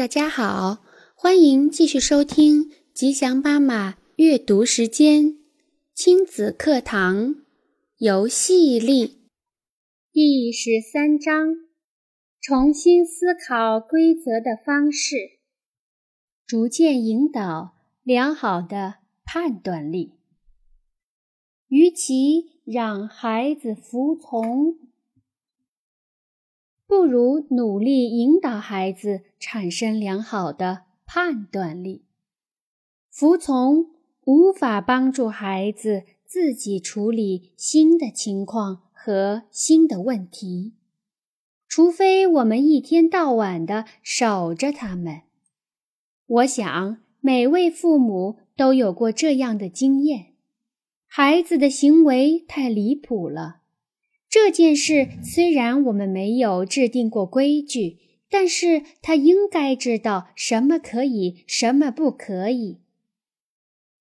大家好，欢迎继续收听吉祥妈妈阅读时间亲子课堂游戏力第十三章：重新思考规则的方式，逐渐引导良好的判断力。与其让孩子服从。不如努力引导孩子产生良好的判断力。服从无法帮助孩子自己处理新的情况和新的问题，除非我们一天到晚的守着他们。我想每位父母都有过这样的经验：孩子的行为太离谱了。这件事虽然我们没有制定过规矩，但是他应该知道什么可以，什么不可以。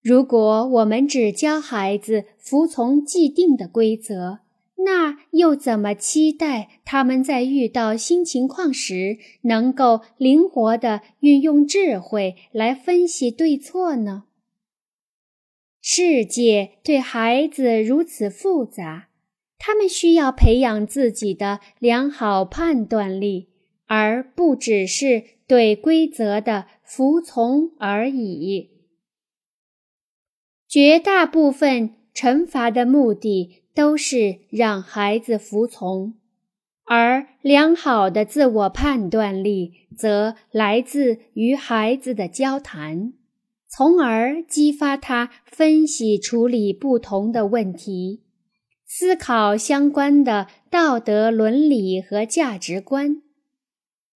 如果我们只教孩子服从既定的规则，那又怎么期待他们在遇到新情况时能够灵活地运用智慧来分析对错呢？世界对孩子如此复杂。他们需要培养自己的良好判断力，而不只是对规则的服从而已。绝大部分惩罚的目的都是让孩子服从，而良好的自我判断力则来自于孩子的交谈，从而激发他分析处理不同的问题。思考相关的道德伦理和价值观。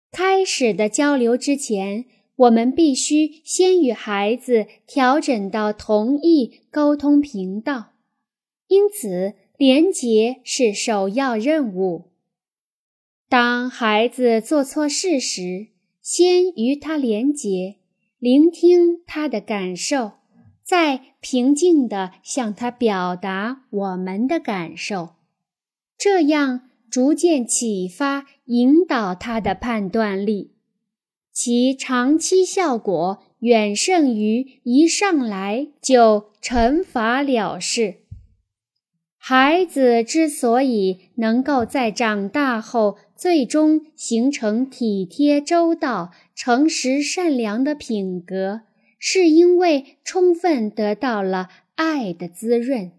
开始的交流之前，我们必须先与孩子调整到同一沟通频道，因此连结是首要任务。当孩子做错事时，先与他连结，聆听他的感受。再平静地向他表达我们的感受，这样逐渐启发、引导他的判断力，其长期效果远胜于一上来就惩罚了事。孩子之所以能够在长大后最终形成体贴周到、诚实善良的品格。是因为充分得到了爱的滋润，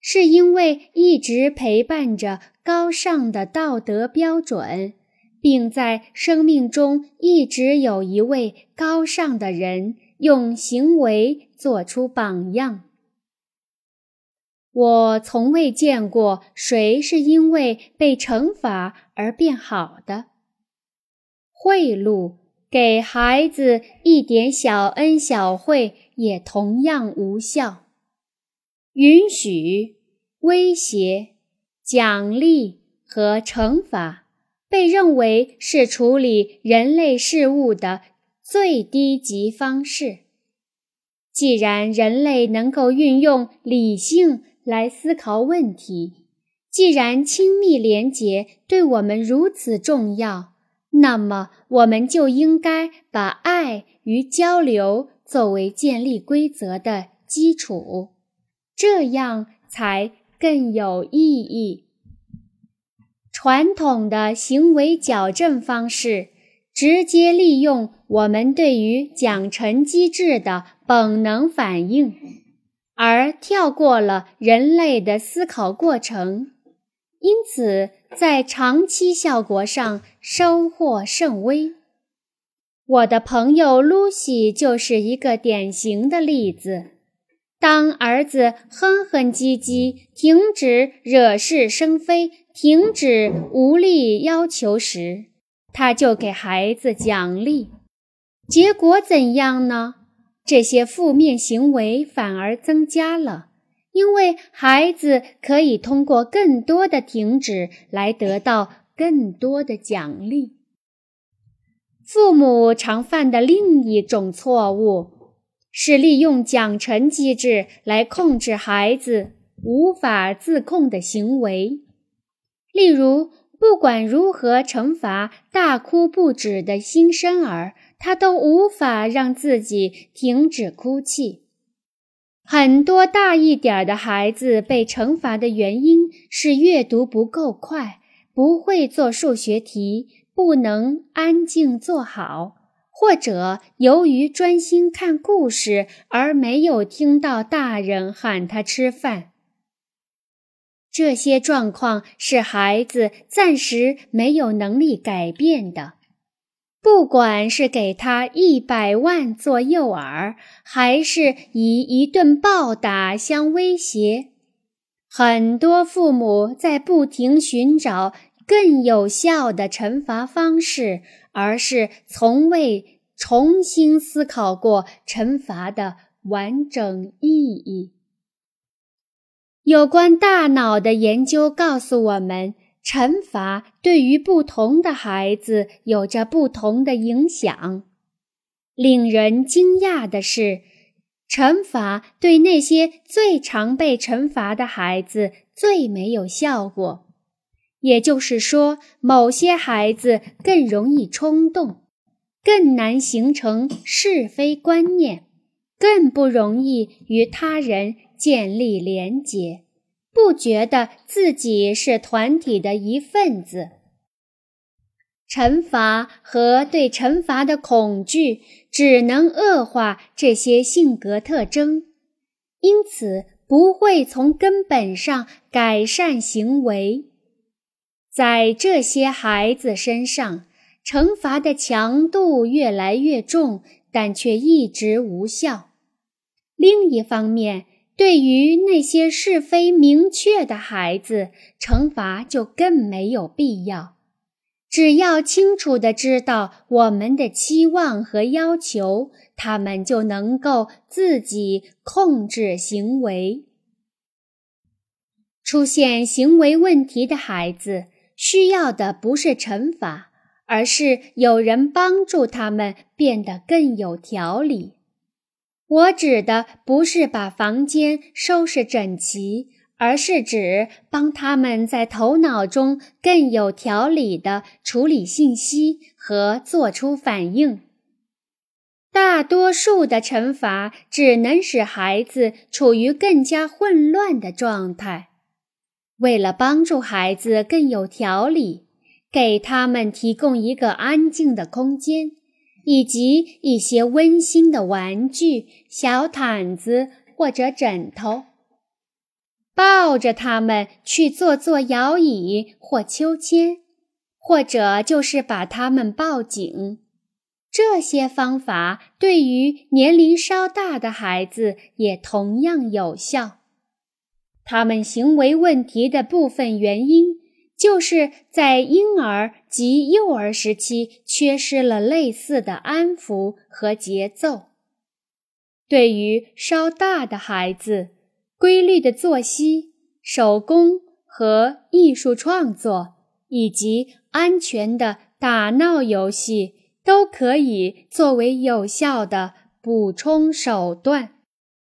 是因为一直陪伴着高尚的道德标准，并在生命中一直有一位高尚的人用行为做出榜样。我从未见过谁是因为被惩罚而变好的。贿赂。给孩子一点小恩小惠也同样无效。允许、威胁、奖励和惩罚被认为是处理人类事物的最低级方式。既然人类能够运用理性来思考问题，既然亲密连结对我们如此重要。那么，我们就应该把爱与交流作为建立规则的基础，这样才更有意义。传统的行为矫正方式直接利用我们对于奖惩机制的本能反应，而跳过了人类的思考过程，因此。在长期效果上收获甚微。我的朋友露西就是一个典型的例子。当儿子哼哼唧唧、停止惹是生非、停止无理要求时，他就给孩子奖励。结果怎样呢？这些负面行为反而增加了。因为孩子可以通过更多的停止来得到更多的奖励。父母常犯的另一种错误是利用奖惩机制来控制孩子无法自控的行为，例如，不管如何惩罚大哭不止的新生儿，他都无法让自己停止哭泣。很多大一点的孩子被惩罚的原因是阅读不够快，不会做数学题，不能安静坐好，或者由于专心看故事而没有听到大人喊他吃饭。这些状况是孩子暂时没有能力改变的。不管是给他一百万做诱饵，还是以一顿暴打相威胁，很多父母在不停寻找更有效的惩罚方式，而是从未重新思考过惩罚的完整意义。有关大脑的研究告诉我们。惩罚对于不同的孩子有着不同的影响。令人惊讶的是，惩罚对那些最常被惩罚的孩子最没有效果。也就是说，某些孩子更容易冲动，更难形成是非观念，更不容易与他人建立连结。不觉得自己是团体的一份子。惩罚和对惩罚的恐惧只能恶化这些性格特征，因此不会从根本上改善行为。在这些孩子身上，惩罚的强度越来越重，但却一直无效。另一方面，对于那些是非明确的孩子，惩罚就更没有必要。只要清楚地知道我们的期望和要求，他们就能够自己控制行为。出现行为问题的孩子需要的不是惩罚，而是有人帮助他们变得更有条理。我指的不是把房间收拾整齐，而是指帮他们在头脑中更有条理地处理信息和做出反应。大多数的惩罚只能使孩子处于更加混乱的状态。为了帮助孩子更有条理，给他们提供一个安静的空间。以及一些温馨的玩具、小毯子或者枕头，抱着他们去坐坐摇椅或秋千，或者就是把他们抱紧。这些方法对于年龄稍大的孩子也同样有效。他们行为问题的部分原因。就是在婴儿及幼儿时期缺失了类似的安抚和节奏。对于稍大的孩子，规律的作息、手工和艺术创作，以及安全的打闹游戏，都可以作为有效的补充手段。